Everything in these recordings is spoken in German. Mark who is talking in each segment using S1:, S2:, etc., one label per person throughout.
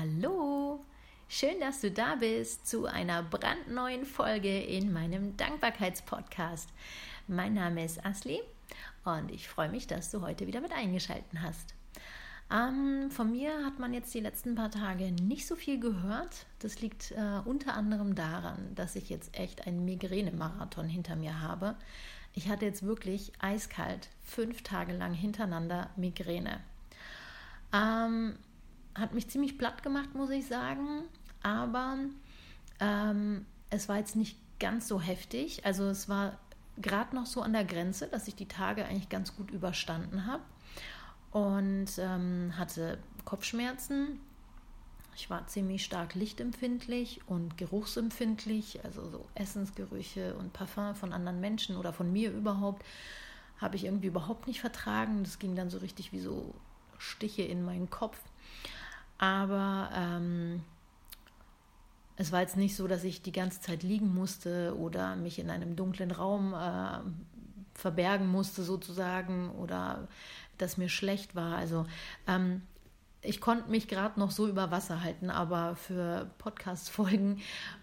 S1: Hallo, schön, dass du da bist zu einer brandneuen Folge in meinem Dankbarkeitspodcast. Mein Name ist Asli und ich freue mich, dass du heute wieder mit eingeschaltet hast. Ähm, von mir hat man jetzt die letzten paar Tage nicht so viel gehört. Das liegt äh, unter anderem daran, dass ich jetzt echt einen Migräne-Marathon hinter mir habe. Ich hatte jetzt wirklich eiskalt fünf Tage lang hintereinander Migräne. Ähm, hat mich ziemlich platt gemacht, muss ich sagen. Aber ähm, es war jetzt nicht ganz so heftig. Also es war gerade noch so an der Grenze, dass ich die Tage eigentlich ganz gut überstanden habe und ähm, hatte Kopfschmerzen. Ich war ziemlich stark lichtempfindlich und geruchsempfindlich, also so Essensgerüche und Parfum von anderen Menschen oder von mir überhaupt, habe ich irgendwie überhaupt nicht vertragen. Das ging dann so richtig wie so Stiche in meinen Kopf. Aber ähm, es war jetzt nicht so, dass ich die ganze Zeit liegen musste oder mich in einem dunklen Raum äh, verbergen musste sozusagen oder dass mir schlecht war. Also ähm, ich konnte mich gerade noch so über Wasser halten, aber für Podcast-Folgen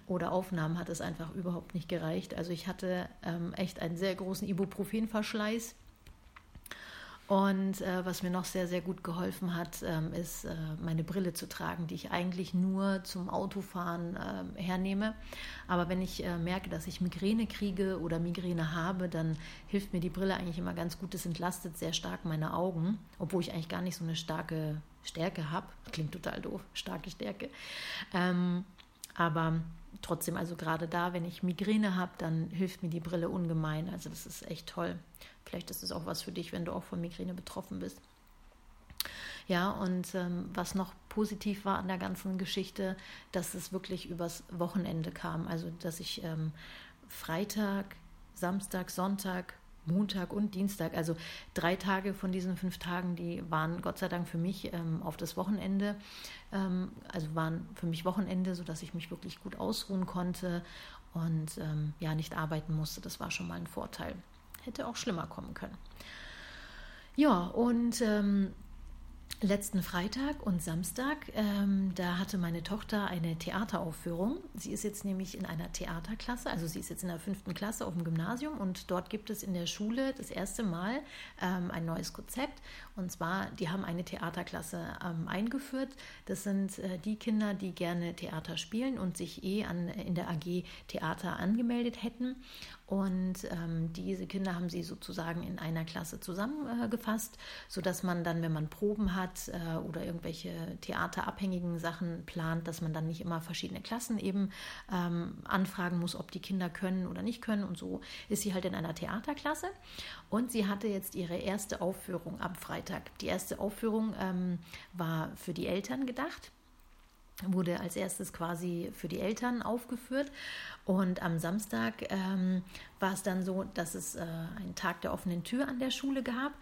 S1: oder Aufnahmen hat es einfach überhaupt nicht gereicht. Also ich hatte ähm, echt einen sehr großen Ibuprofen-Verschleiß und äh, was mir noch sehr, sehr gut geholfen hat, ähm, ist äh, meine Brille zu tragen, die ich eigentlich nur zum Autofahren äh, hernehme. Aber wenn ich äh, merke, dass ich Migräne kriege oder Migräne habe, dann hilft mir die Brille eigentlich immer ganz gut. Es entlastet sehr stark meine Augen, obwohl ich eigentlich gar nicht so eine starke Stärke habe. Klingt total doof, starke Stärke. Ähm, aber trotzdem, also gerade da, wenn ich Migräne habe, dann hilft mir die Brille ungemein. Also das ist echt toll. Vielleicht ist es auch was für dich, wenn du auch von Migräne betroffen bist. Ja, und ähm, was noch positiv war an der ganzen Geschichte, dass es wirklich übers Wochenende kam. Also, dass ich ähm, Freitag, Samstag, Sonntag, Montag und Dienstag, also drei Tage von diesen fünf Tagen, die waren Gott sei Dank für mich ähm, auf das Wochenende, ähm, also waren für mich Wochenende, sodass ich mich wirklich gut ausruhen konnte und ähm, ja nicht arbeiten musste. Das war schon mal ein Vorteil. Hätte auch schlimmer kommen können. Ja, und ähm, letzten Freitag und Samstag, ähm, da hatte meine Tochter eine Theateraufführung. Sie ist jetzt nämlich in einer Theaterklasse, also sie ist jetzt in der fünften Klasse auf dem Gymnasium und dort gibt es in der Schule das erste Mal ähm, ein neues Konzept. Und zwar, die haben eine Theaterklasse ähm, eingeführt. Das sind äh, die Kinder, die gerne Theater spielen und sich eh an, in der AG Theater angemeldet hätten. Und ähm, diese Kinder haben sie sozusagen in einer Klasse zusammengefasst, sodass man dann, wenn man Proben hat äh, oder irgendwelche theaterabhängigen Sachen plant, dass man dann nicht immer verschiedene Klassen eben ähm, anfragen muss, ob die Kinder können oder nicht können. Und so ist sie halt in einer Theaterklasse. Und sie hatte jetzt ihre erste Aufführung am Freitag. Die erste Aufführung ähm, war für die Eltern gedacht wurde als erstes quasi für die Eltern aufgeführt. Und am Samstag ähm, war es dann so, dass es äh, einen Tag der offenen Tür an der Schule gab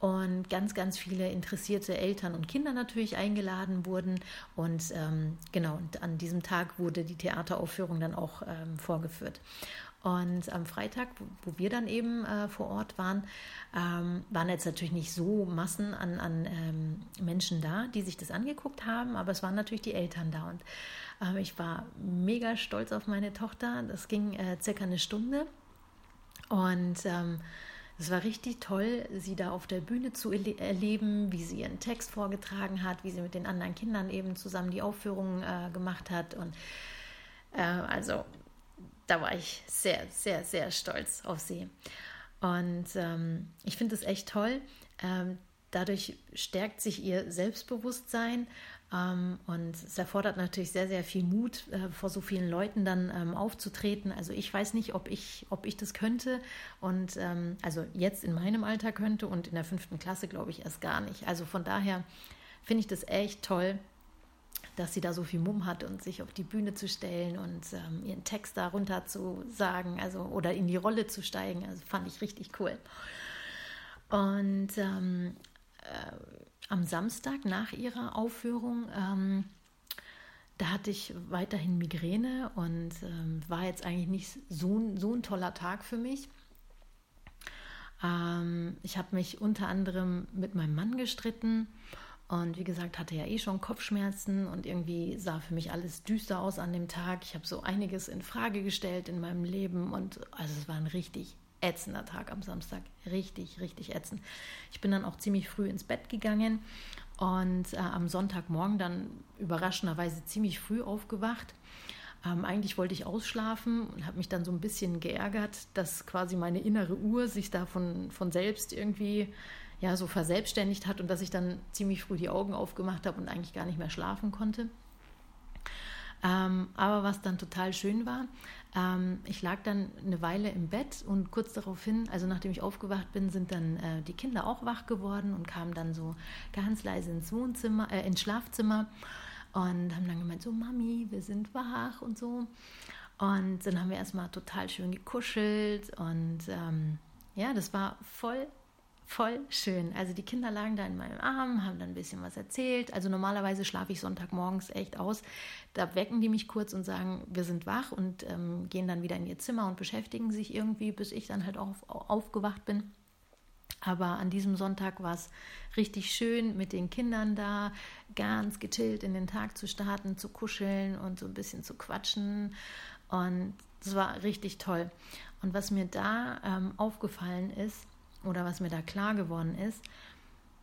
S1: und ganz, ganz viele interessierte Eltern und Kinder natürlich eingeladen wurden. Und ähm, genau, und an diesem Tag wurde die Theateraufführung dann auch ähm, vorgeführt. Und am Freitag, wo, wir dann eben äh, vor Ort waren, ähm, waren jetzt natürlich nicht so Massen an, an ähm, Menschen da, die sich das angeguckt haben, aber es waren natürlich die Eltern da. Und äh, ich war mega stolz auf meine Tochter. Das ging äh, circa eine Stunde. Und ähm, es war richtig toll, sie da auf der Bühne zu erleben, wie sie ihren Text vorgetragen hat, wie sie mit den anderen Kindern eben zusammen die Aufführung äh, gemacht hat. Und äh, also da war ich sehr, sehr, sehr stolz auf sie. Und ähm, ich finde es echt toll. Ähm, dadurch stärkt sich ihr Selbstbewusstsein ähm, und es erfordert natürlich sehr, sehr viel Mut, äh, vor so vielen Leuten dann ähm, aufzutreten. Also ich weiß nicht, ob ich, ob ich das könnte und ähm, also jetzt in meinem Alter könnte und in der fünften Klasse glaube ich erst gar nicht. Also von daher finde ich das echt toll dass sie da so viel Mumm hat und sich auf die Bühne zu stellen und ähm, ihren Text darunter zu sagen, also oder in die Rolle zu steigen. Also fand ich richtig cool. Und ähm, äh, am Samstag nach ihrer Aufführung, ähm, da hatte ich weiterhin Migräne und ähm, war jetzt eigentlich nicht so, so ein toller Tag für mich. Ähm, ich habe mich unter anderem mit meinem Mann gestritten Und wie gesagt, hatte ja eh schon Kopfschmerzen und irgendwie sah für mich alles düster aus an dem Tag. Ich habe so einiges in Frage gestellt in meinem Leben und also es war ein richtig ätzender Tag am Samstag. Richtig, richtig ätzend. Ich bin dann auch ziemlich früh ins Bett gegangen und äh, am Sonntagmorgen dann überraschenderweise ziemlich früh aufgewacht. Ähm, eigentlich wollte ich ausschlafen und habe mich dann so ein bisschen geärgert, dass quasi meine innere Uhr sich da von, von selbst irgendwie ja so verselbstständigt hat und dass ich dann ziemlich früh die Augen aufgemacht habe und eigentlich gar nicht mehr schlafen konnte. Ähm, aber was dann total schön war, ähm, ich lag dann eine Weile im Bett und kurz daraufhin, also nachdem ich aufgewacht bin, sind dann äh, die Kinder auch wach geworden und kamen dann so ganz leise ins Wohnzimmer, äh, ins Schlafzimmer und haben dann gemeint, so Mami, wir sind wach und so. Und dann haben wir erstmal total schön gekuschelt und ähm, ja, das war voll voll schön. Also die Kinder lagen da in meinem Arm, haben dann ein bisschen was erzählt. Also normalerweise schlafe ich Sonntagmorgens echt aus. Da wecken die mich kurz und sagen, wir sind wach und ähm, gehen dann wieder in ihr Zimmer und beschäftigen sich irgendwie, bis ich dann halt auch auf, aufgewacht bin. Aber an diesem Sonntag war es richtig schön, mit den Kindern da ganz gechillt in den Tag zu starten, zu kuscheln und so ein bisschen zu quatschen. Und es war richtig toll. Und was mir da ähm, aufgefallen ist, oder was mir da klar geworden ist,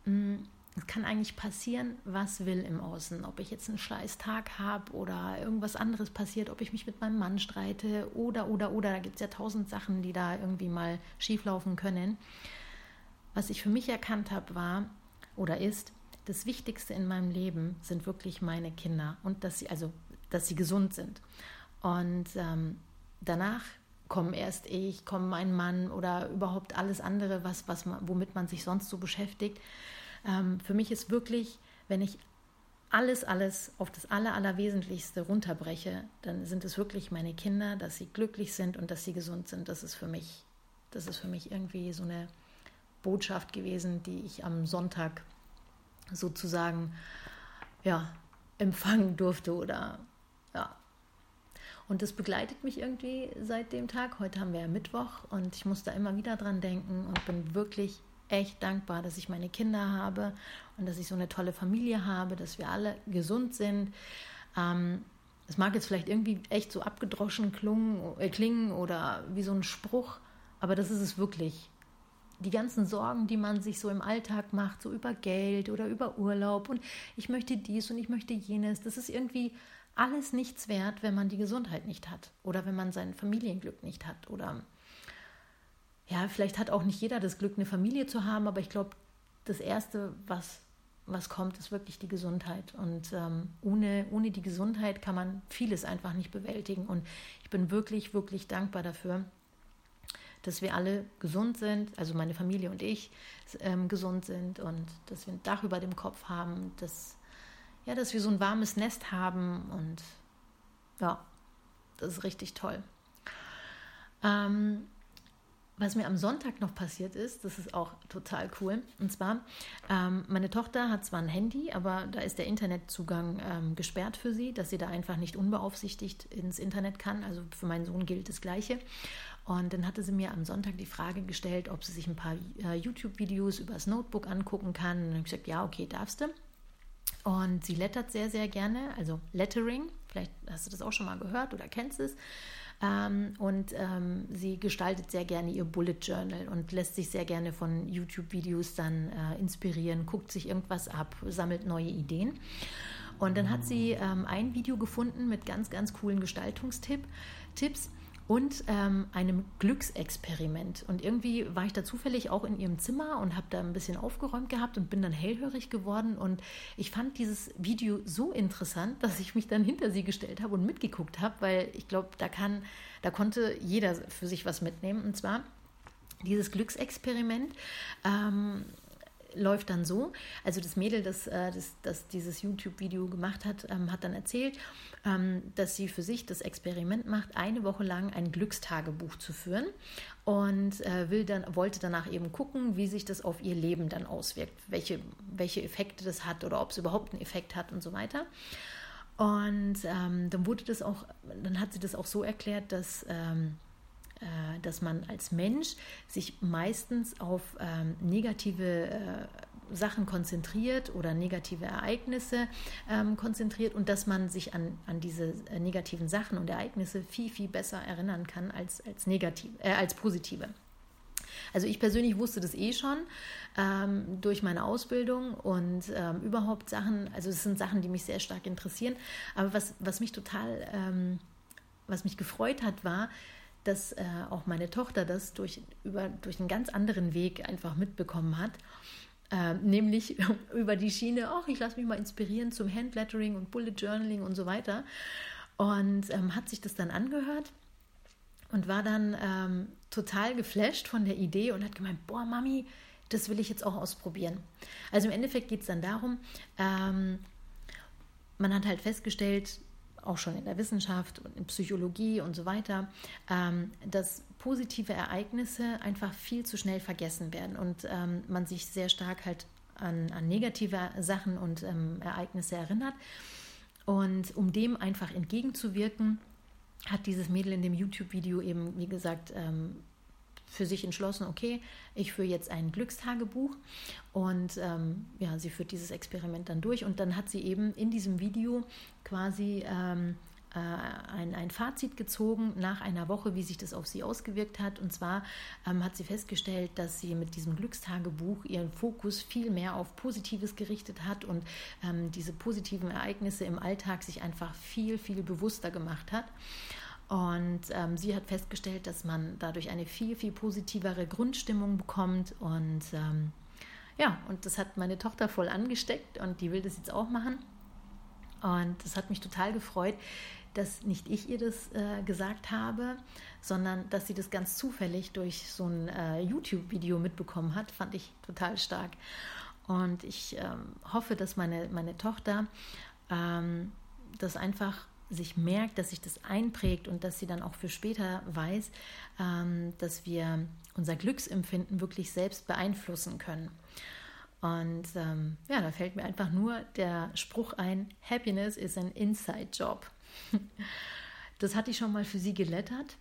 S1: mm, es kann eigentlich passieren, was will im Außen. Ob ich jetzt einen scheiß Tag habe oder irgendwas anderes passiert, ob ich mich mit meinem Mann streite oder, oder, oder. Da gibt es ja tausend Sachen, die da irgendwie mal schieflaufen können. Was ich für mich erkannt habe, war oder ist, das Wichtigste in meinem Leben sind wirklich meine Kinder und dass sie, also, dass sie gesund sind. Und ähm, danach kommen erst ich, kommt mein Mann oder überhaupt alles andere, was, was man, womit man sich sonst so beschäftigt. Ähm, für mich ist wirklich, wenn ich alles, alles auf das Aller, Allerwesentlichste runterbreche, dann sind es wirklich meine Kinder, dass sie glücklich sind und dass sie gesund sind. Das ist für mich, das ist für mich irgendwie so eine Botschaft gewesen, die ich am Sonntag sozusagen ja, empfangen durfte oder und das begleitet mich irgendwie seit dem Tag. Heute haben wir ja Mittwoch und ich muss da immer wieder dran denken und bin wirklich echt dankbar, dass ich meine Kinder habe und dass ich so eine tolle Familie habe, dass wir alle gesund sind. Ähm, es mag jetzt vielleicht irgendwie echt so abgedroschen äh, klingen oder wie so ein Spruch, aber das ist es wirklich. Die ganzen Sorgen, die man sich so im Alltag macht, so über Geld oder über Urlaub und ich möchte dies und ich möchte jenes, das ist irgendwie alles nichts wert, wenn man die Gesundheit nicht hat oder wenn man sein Familienglück nicht hat oder ja, vielleicht hat auch nicht jeder das Glück, eine Familie zu haben, aber ich glaube, das Erste, was, was kommt, ist wirklich die Gesundheit. Und ähm, ohne, ohne die Gesundheit kann man vieles einfach nicht bewältigen. Und ich bin wirklich, wirklich dankbar dafür, dass wir alle gesund sind, also meine Familie und ich ähm, gesund sind und dass wir ein Dach über dem Kopf haben, dass ja, dass wir so ein warmes Nest haben und ja, das ist richtig toll. Ähm, was mir am Sonntag noch passiert ist, das ist auch total cool. Und zwar, ähm, meine Tochter hat zwar ein Handy, aber da ist der Internetzugang ähm, gesperrt für sie, dass sie da einfach nicht unbeaufsichtigt ins Internet kann. Also für meinen Sohn gilt das Gleiche. Und dann hatte sie mir am Sonntag die Frage gestellt, ob sie sich ein paar äh, YouTube-Videos übers Notebook angucken kann. Und dann habe ich gesagt, ja, okay, darfst du. Und sie lettert sehr, sehr gerne, also Lettering. Vielleicht hast du das auch schon mal gehört oder kennst es. Ähm, und ähm, sie gestaltet sehr gerne ihr Bullet Journal und lässt sich sehr gerne von YouTube-Videos dann äh, inspirieren, guckt sich irgendwas ab, sammelt neue Ideen. Und dann hat sie ähm, ein Video gefunden mit ganz, ganz coolen Gestaltungstipps und ähm, einem Glücksexperiment. Und irgendwie war ich da zufällig auch in ihrem Zimmer und habe da ein bisschen aufgeräumt gehabt und bin dann hellhörig geworden. Und ich fand dieses Video so interessant, dass ich mich dann hinter sie gestellt habe und mitgeguckt habe, weil ich glaube, da kann, da konnte jeder für sich was mitnehmen. Und zwar dieses Glücksexperiment. Ähm, läuft dann so. Also das Mädel, das, äh, das, das dieses YouTube-Video gemacht hat, ähm, hat dann erzählt, ähm, dass sie für sich das Experiment macht, eine Woche lang ein Glückstagebuch zu führen und äh, will dann, wollte danach eben gucken, wie sich das auf ihr Leben dann auswirkt, welche, welche Effekte das hat oder ob es überhaupt einen Effekt hat und so weiter. Und ähm, dann wurde das auch, dann hat sie das auch so erklärt, dass ähm, äh, dass man als Mensch sich meistens auf ähm, negative äh, Sachen konzentriert oder negative Ereignisse ähm, konzentriert und dass man sich an, an diese äh, negativen Sachen und Ereignisse viel, viel besser erinnern kann als, als, negativ, äh, als positive. Also ich persönlich wusste das eh schon ähm, durch meine Ausbildung und ähm, überhaupt Sachen, also es sind Sachen, die mich sehr stark interessieren. Aber was, was mich total, ähm, was mich gefreut hat, war, dass äh, auch meine Tochter das durch, über, durch einen ganz anderen Weg einfach mitbekommen hat. Äh, nämlich über die Schiene, ach, ich lasse mich mal inspirieren zum Handlettering und Bullet Journaling und so weiter. Und ähm, hat sich das dann angehört und war dann ähm, total geflasht von der Idee und hat gemeint, boah, Mami, das will ich jetzt auch ausprobieren. Also im Endeffekt geht es dann darum, ähm, man hat halt festgestellt, auch schon in der Wissenschaft und in Psychologie und so weiter, ähm, dass positive Ereignisse einfach viel zu schnell vergessen werden und ähm, man sich sehr stark halt an, an negative Sachen und ähm, Ereignisse erinnert. Und um dem einfach entgegenzuwirken, hat dieses Mädel in dem YouTube-Video eben, wie gesagt, ähm, für sich entschlossen, okay, ich führe jetzt ein Glückstagebuch und ähm, ja, sie führt dieses Experiment dann durch und dann hat sie eben in diesem Video quasi ähm, äh, ein, ein Fazit gezogen nach einer Woche, wie sich das auf sie ausgewirkt hat. Und zwar ähm, hat sie festgestellt, dass sie mit diesem Glückstagebuch ihren Fokus viel mehr auf Positives gerichtet hat und ähm, diese positiven Ereignisse im Alltag sich einfach viel, viel bewusster gemacht hat. Und ähm, sie hat festgestellt, dass man dadurch eine viel, viel positivere Grundstimmung bekommt. Und ähm, ja, und das hat meine Tochter voll angesteckt und die will das jetzt auch machen. Und das hat mich total gefreut, dass nicht ich ihr das äh, gesagt habe, sondern dass sie das ganz zufällig durch so ein äh, YouTube-Video mitbekommen hat. Fand ich total stark. Und ich ähm, hoffe, dass meine, meine Tochter ähm, das einfach sich merkt, dass sich das einprägt und dass sie dann auch für später weiß, ähm, dass wir unser Glücksempfinden wirklich selbst beeinflussen können. Und ähm, ja, da fällt mir einfach nur der Spruch ein, Happiness is an inside job. das hatte ich schon mal für sie gelettert.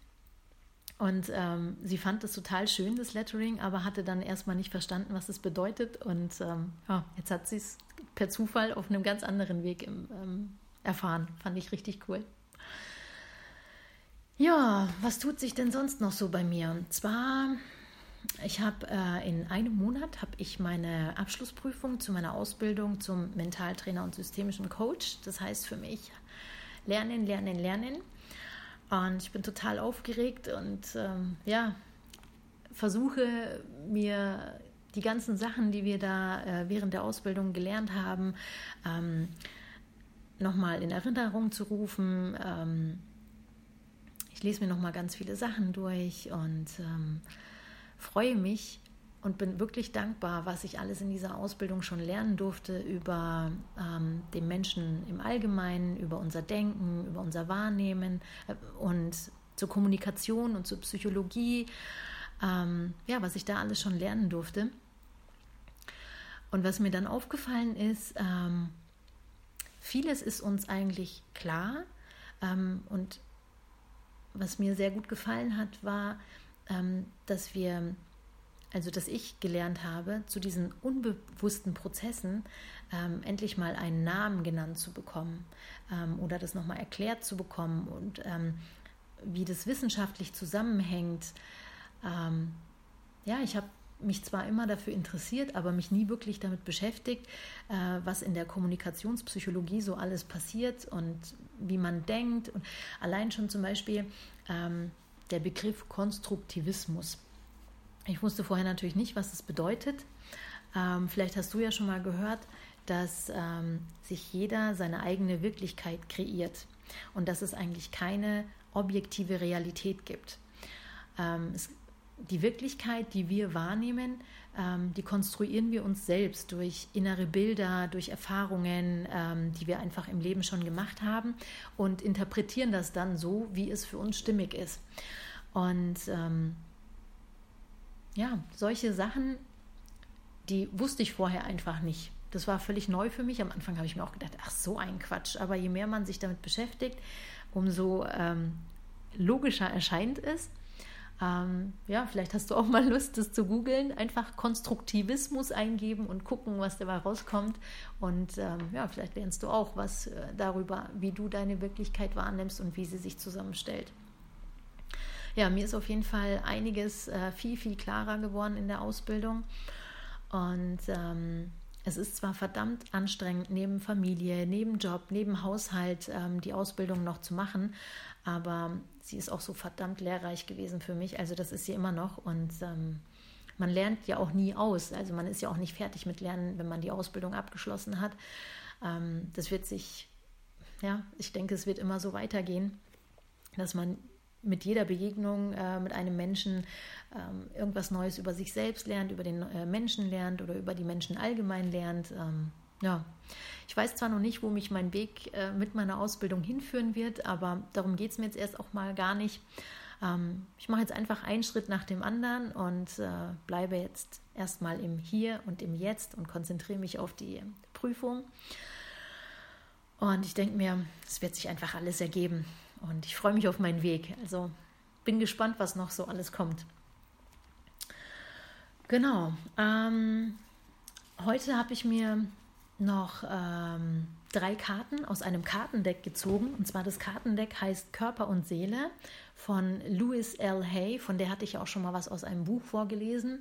S1: Und ähm, sie fand das total schön, das Lettering, aber hatte dann erstmal nicht verstanden, was es bedeutet. Und ähm, ja, jetzt hat sie es per Zufall auf einem ganz anderen Weg im, ähm, erfahren. Fand ich richtig cool. Ja, was tut sich denn sonst noch so bei mir? Und zwar, ich habe äh, in einem Monat habe ich meine Abschlussprüfung zu meiner Ausbildung zum Mentaltrainer und systemischen Coach. Das heißt für mich lernen, lernen, lernen. Und ich bin total aufgeregt und ähm, ja, versuche mir die ganzen Sachen, die wir da äh, während der Ausbildung gelernt haben, ähm, nochmal in Erinnerung zu rufen. Ähm, ich lese mir nochmal ganz viele Sachen durch und ähm, freue mich und bin wirklich dankbar, was ich alles in dieser Ausbildung schon lernen durfte über ähm, den Menschen im Allgemeinen, über unser Denken, über unser Wahrnehmen äh, und zur Kommunikation und zur Psychologie. Ähm, ja, was ich da alles schon lernen durfte. Und was mir dann aufgefallen ist, ähm, vieles ist uns eigentlich klar. Ähm, und was mir sehr gut gefallen hat, war, ähm, dass wir, also dass ich gelernt habe, zu diesen unbewussten Prozessen ähm, endlich mal einen Namen genannt zu bekommen ähm, oder das nochmal erklärt zu bekommen und ähm, wie das wissenschaftlich zusammenhängt. Ähm, ja, ich habe mich zwar immer dafür interessiert, aber mich nie wirklich damit beschäftigt, äh, was in der Kommunikationspsychologie so alles passiert und wie man denkt. Und allein schon zum Beispiel ähm, der Begriff Konstruktivismus. Ich wusste vorher natürlich nicht, was es bedeutet. Ähm, vielleicht hast du ja schon mal gehört, dass ähm, sich jeder seine eigene Wirklichkeit kreiert und dass es eigentlich keine objektive Realität gibt. Es die Wirklichkeit, die wir wahrnehmen, ähm, die konstruieren wir uns selbst durch innere Bilder, durch Erfahrungen, ähm, die wir einfach im Leben schon gemacht haben und interpretieren das dann so, wie es für uns stimmig ist. Und ähm, ja, solche Sachen, die wusste ich vorher einfach nicht. Das war völlig neu für mich. Am Anfang habe ich mir auch gedacht, ach so ein Quatsch. Aber je mehr man sich damit beschäftigt, umso ähm, logischer erscheint es. Ähm, ja, vielleicht hast du auch mal Lust, das zu googeln. Einfach Konstruktivismus eingeben und gucken, was dabei rauskommt. Und ähm, ja, vielleicht lernst du auch was äh, darüber, wie du deine Wirklichkeit wahrnimmst und wie sie sich zusammenstellt. Ja, mir ist auf jeden Fall einiges äh, viel, viel klarer geworden in der Ausbildung. Und ähm, es ist zwar verdammt anstrengend, neben Familie, neben Job, neben Haushalt ähm, die Ausbildung noch zu machen, aber sie ist auch so verdammt lehrreich gewesen für mich. Also das ist sie immer noch und ähm, man lernt ja auch nie aus. Also man ist ja auch nicht fertig mit Lernen, wenn man die Ausbildung abgeschlossen hat. Ähm, das wird sich, ja, ich denke, es wird immer so weitergehen, dass man mit jeder Begegnung äh, mit einem Menschen ähm, irgendwas Neues über sich selbst lernt, über den äh, Menschen lernt oder über die Menschen allgemein lernt. Ähm, ja, ich weiß zwar noch nicht, wo mich mein Weg äh, mit meiner Ausbildung hinführen wird, aber darum geht es mir jetzt erst auch mal gar nicht. Ähm, ich mache jetzt einfach einen Schritt nach dem anderen und äh, bleibe jetzt erstmal im Hier und im Jetzt und konzentriere mich auf die Prüfung. Und ich denke mir, es wird sich einfach alles ergeben. Und ich freue mich auf meinen Weg. Also bin gespannt, was noch so alles kommt. Genau. Ähm, heute habe ich mir noch ähm, drei Karten aus einem Kartendeck gezogen. Und zwar das Kartendeck heißt Körper und Seele von Louis L. Hay. Von der hatte ich auch schon mal was aus einem Buch vorgelesen.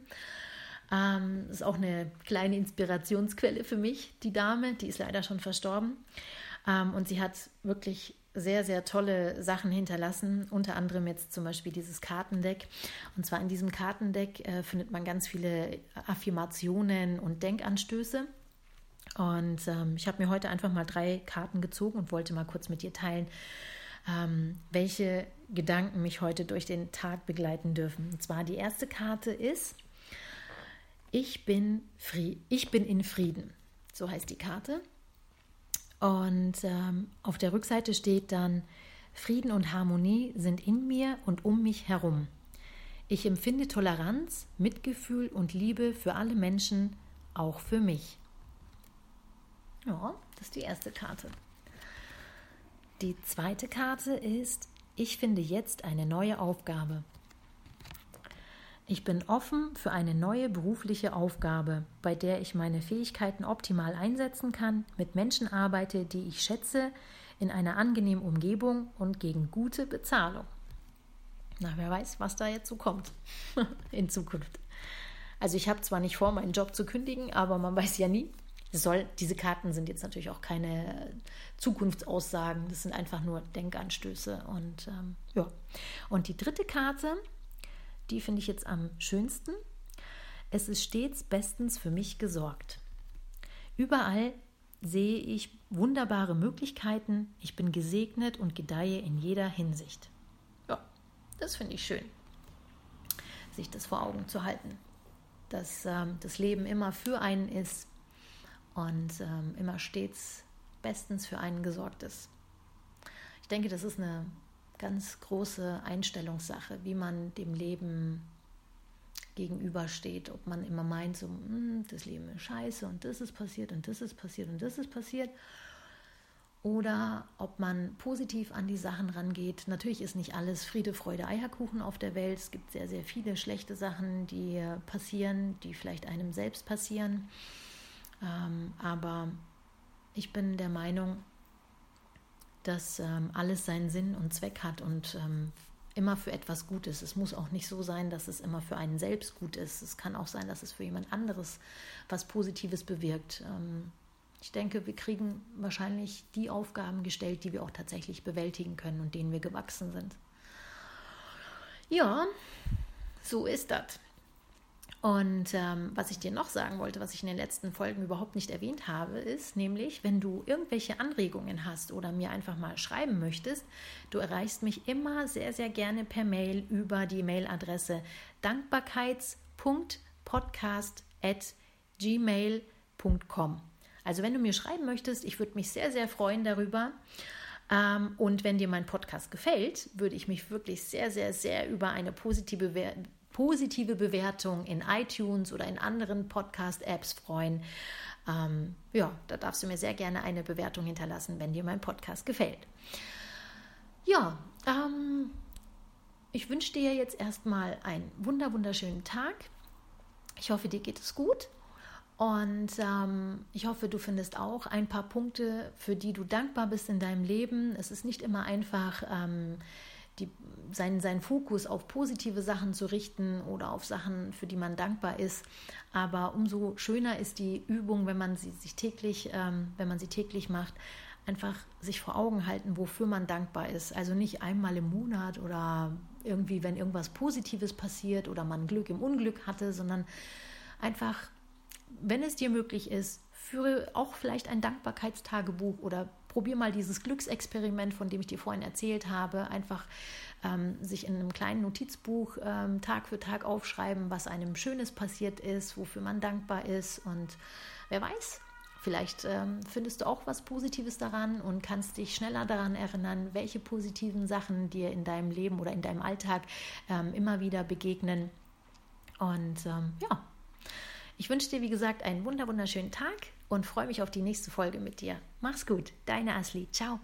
S1: Ähm, ist auch eine kleine Inspirationsquelle für mich, die Dame. Die ist leider schon verstorben. Ähm, und sie hat wirklich sehr, sehr tolle Sachen hinterlassen, unter anderem jetzt zum Beispiel dieses Kartendeck. Und zwar in diesem Kartendeck äh, findet man ganz viele Affirmationen und Denkanstöße. Und ähm, ich habe mir heute einfach mal drei Karten gezogen und wollte mal kurz mit dir teilen, ähm, welche Gedanken mich heute durch den Tag begleiten dürfen. Und zwar die erste Karte ist, ich bin, ich bin in Frieden. So heißt die Karte. Und ähm, auf der Rückseite steht dann, Frieden und Harmonie sind in mir und um mich herum. Ich empfinde Toleranz, Mitgefühl und Liebe für alle Menschen, auch für mich. Ja, das ist die erste Karte. Die zweite Karte ist, ich finde jetzt eine neue Aufgabe. Ich bin offen für eine neue berufliche Aufgabe, bei der ich meine Fähigkeiten optimal einsetzen kann, mit Menschen arbeite, die ich schätze, in einer angenehmen Umgebung und gegen gute Bezahlung. Na, wer weiß, was da jetzt so kommt in Zukunft. Also ich habe zwar nicht vor, meinen Job zu kündigen, aber man weiß ja nie. Soll, diese Karten sind jetzt natürlich auch keine Zukunftsaussagen, das sind einfach nur Denkanstöße. Und ähm, ja. Und die dritte Karte die finde ich jetzt am schönsten. Es ist stets bestens für mich gesorgt. Überall sehe ich wunderbare Möglichkeiten. Ich bin gesegnet und gedeihe in jeder Hinsicht. Ja, das finde ich schön, sich das vor Augen zu halten. Dass ähm, das Leben immer für einen ist und ähm, immer stets bestens für einen gesorgt ist. Ich denke, das ist eine ganz große Einstellungssache, wie man dem Leben gegenübersteht. Ob man immer meint, so, hm, das Leben ist scheiße und das ist passiert und das ist passiert und das ist passiert. Oder ob man positiv an die Sachen rangeht. Natürlich ist nicht alles Friede, Freude, Eierkuchen auf der Welt. Es gibt sehr, sehr viele schlechte Sachen, die passieren, die vielleicht einem selbst passieren. Ähm, aber ich bin der Meinung, dass ähm, alles seinen Sinn und Zweck hat und ähm, immer für etwas gut ist. Es muss auch nicht so sein, dass es immer für einen selbst gut ist. Es kann auch sein, dass es für jemand anderes was Positives bewirkt. Ähm, ich denke, wir kriegen wahrscheinlich die Aufgaben gestellt, die wir auch tatsächlich bewältigen können und denen wir gewachsen sind. Ja, so ist das. Und ähm, was ich dir noch sagen wollte, was ich in den letzten Folgen überhaupt nicht erwähnt habe, ist nämlich, wenn du irgendwelche Anregungen hast oder mir einfach mal schreiben möchtest, du erreichst mich immer sehr, sehr gerne per Mail über die Mailadresse dankbarkeits.podcast.gmail.com. Also wenn du mir schreiben möchtest, ich würde mich sehr, sehr freuen darüber. Ähm, und wenn dir mein Podcast gefällt, würde ich mich wirklich sehr, sehr, sehr über eine positive positive Bewertung in iTunes oder in anderen Podcast-Apps freuen. Ähm, ja, da darfst du mir sehr gerne eine Bewertung hinterlassen, wenn dir mein Podcast gefällt. Ja, ähm, ich wünsche dir jetzt erstmal einen wunder wunderschönen Tag. Ich hoffe, dir geht es gut. Und ähm, ich hoffe, du findest auch ein paar Punkte, für die du dankbar bist in deinem Leben. Es ist nicht immer einfach, ähm, die, seinen, seinen Fokus auf positive Sachen zu richten oder auf Sachen, für die man dankbar ist. Aber umso schöner ist die Übung, wenn man sie sich täglich, ähm, wenn man sie täglich macht, einfach sich vor Augen halten, wofür man dankbar ist. Also nicht einmal im Monat oder irgendwie, wenn irgendwas Positives passiert oder man Glück im Unglück hatte, sondern einfach, wenn es dir möglich ist, führe auch vielleicht ein Dankbarkeitstagebuch oder probier mal dieses Glücksexperiment, von dem ich dir vorhin erzählt habe, einfach ähm, sich in einem kleinen Notizbuch ähm, Tag für Tag aufschreiben, was einem Schönes passiert ist, wofür man dankbar ist. Und wer weiß, Vielleicht ähm, findest du auch was Positives daran und kannst dich schneller daran erinnern, welche positiven Sachen dir in deinem Leben oder in deinem Alltag ähm, immer wieder begegnen. Und ähm, ja, ich wünsche dir, wie gesagt, einen wunderschönen Tag und freue mich auf die nächste Folge mit dir. Mach's gut, deine Asli. Ciao.